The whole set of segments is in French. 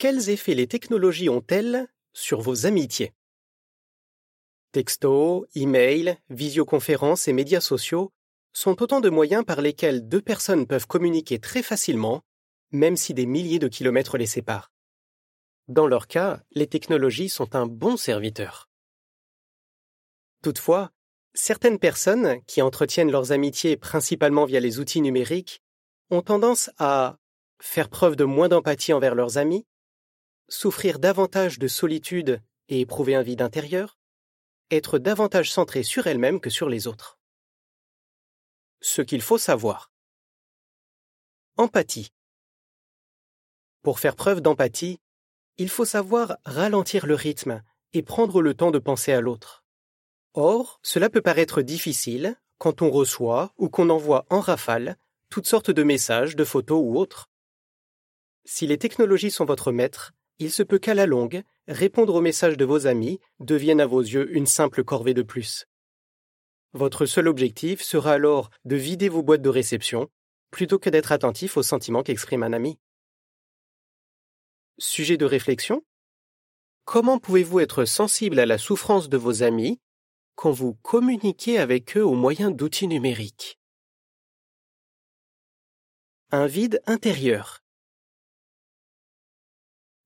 Quels effets les technologies ont-elles sur vos amitiés? Texto, email, visioconférences et médias sociaux sont autant de moyens par lesquels deux personnes peuvent communiquer très facilement, même si des milliers de kilomètres les séparent. Dans leur cas, les technologies sont un bon serviteur. Toutefois, certaines personnes qui entretiennent leurs amitiés principalement via les outils numériques ont tendance à faire preuve de moins d'empathie envers leurs amis, souffrir davantage de solitude et éprouver un vide intérieur, être davantage centrées sur elles-mêmes que sur les autres. Ce qu'il faut savoir. Empathie. Pour faire preuve d'empathie, il faut savoir ralentir le rythme et prendre le temps de penser à l'autre. Or, cela peut paraître difficile quand on reçoit ou qu'on envoie en rafale toutes sortes de messages, de photos ou autres. Si les technologies sont votre maître, il se peut qu'à la longue, répondre aux messages de vos amis devienne à vos yeux une simple corvée de plus. Votre seul objectif sera alors de vider vos boîtes de réception plutôt que d'être attentif aux sentiments qu'exprime un ami. Sujet de réflexion Comment pouvez-vous être sensible à la souffrance de vos amis quand vous communiquez avec eux au moyen d'outils numériques? Un vide intérieur.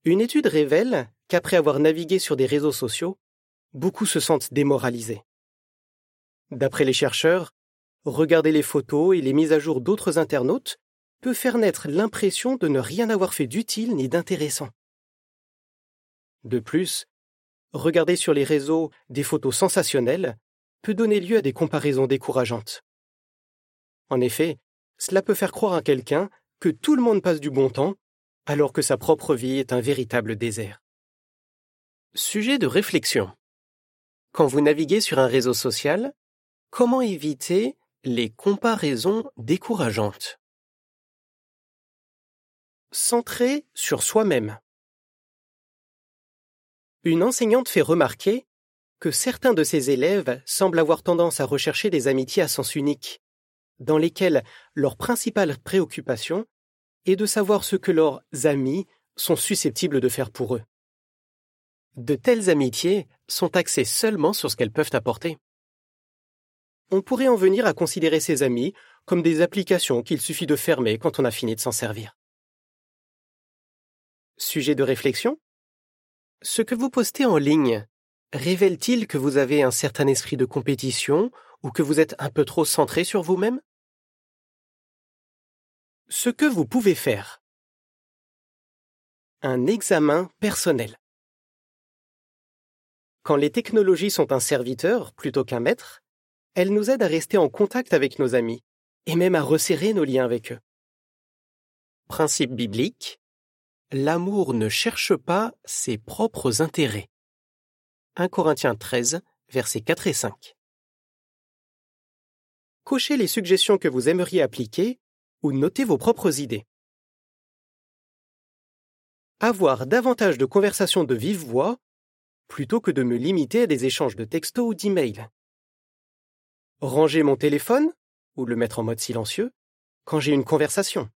Une étude révèle qu'après avoir navigué sur des réseaux sociaux, beaucoup se sentent démoralisés. D'après les chercheurs, regarder les photos et les mises à jour d'autres internautes peut faire naître l'impression de ne rien avoir fait d'utile ni d'intéressant. De plus, regarder sur les réseaux des photos sensationnelles peut donner lieu à des comparaisons décourageantes. En effet, cela peut faire croire à quelqu'un que tout le monde passe du bon temps, alors que sa propre vie est un véritable désert. Sujet de réflexion. Quand vous naviguez sur un réseau social, Comment éviter les comparaisons décourageantes? Centré sur soi-même. Une enseignante fait remarquer que certains de ses élèves semblent avoir tendance à rechercher des amitiés à sens unique, dans lesquelles leur principale préoccupation est de savoir ce que leurs amis sont susceptibles de faire pour eux. De telles amitiés sont axées seulement sur ce qu'elles peuvent apporter on pourrait en venir à considérer ses amis comme des applications qu'il suffit de fermer quand on a fini de s'en servir. Sujet de réflexion Ce que vous postez en ligne révèle-t-il que vous avez un certain esprit de compétition ou que vous êtes un peu trop centré sur vous-même? Ce que vous pouvez faire. Un examen personnel. Quand les technologies sont un serviteur plutôt qu'un maître, elle nous aide à rester en contact avec nos amis et même à resserrer nos liens avec eux. Principe biblique L'amour ne cherche pas ses propres intérêts. 1 Corinthiens 13, versets 4 et 5. Cochez les suggestions que vous aimeriez appliquer ou notez vos propres idées. Avoir davantage de conversations de vive voix plutôt que de me limiter à des échanges de textos ou d'emails. Ranger mon téléphone ou le mettre en mode silencieux quand j'ai une conversation.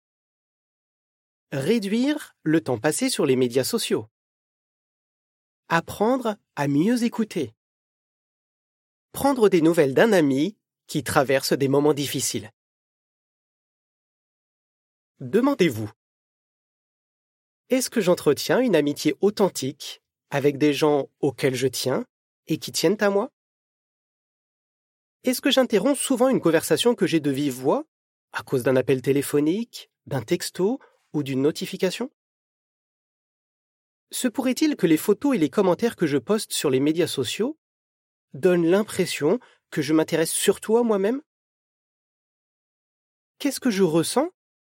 Réduire le temps passé sur les médias sociaux. Apprendre à mieux écouter. Prendre des nouvelles d'un ami qui traverse des moments difficiles. Demandez-vous. Est-ce que j'entretiens une amitié authentique avec des gens auxquels je tiens et qui tiennent à moi? Est-ce que j'interromps souvent une conversation que j'ai de vive voix à cause d'un appel téléphonique, d'un texto ou d'une notification? Se pourrait-il que les photos et les commentaires que je poste sur les médias sociaux donnent l'impression que je m'intéresse surtout à moi-même? Qu'est-ce que je ressens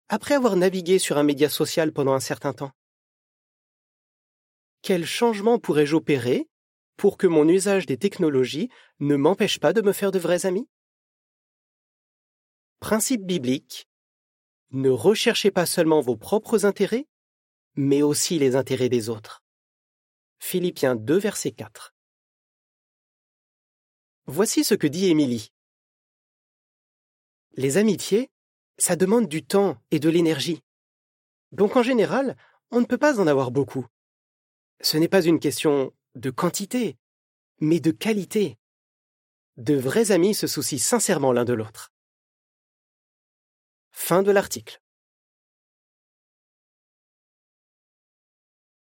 après avoir navigué sur un média social pendant un certain temps Quel changement pourrais-je opérer pour que mon usage des technologies ne m'empêche pas de me faire de vrais amis? Principe biblique. Ne recherchez pas seulement vos propres intérêts, mais aussi les intérêts des autres. Philippiens 2, verset 4. Voici ce que dit Émilie. Les amitiés, ça demande du temps et de l'énergie. Donc en général, on ne peut pas en avoir beaucoup. Ce n'est pas une question de quantité, mais de qualité. De vrais amis se soucient sincèrement l'un de l'autre. Fin de l'article.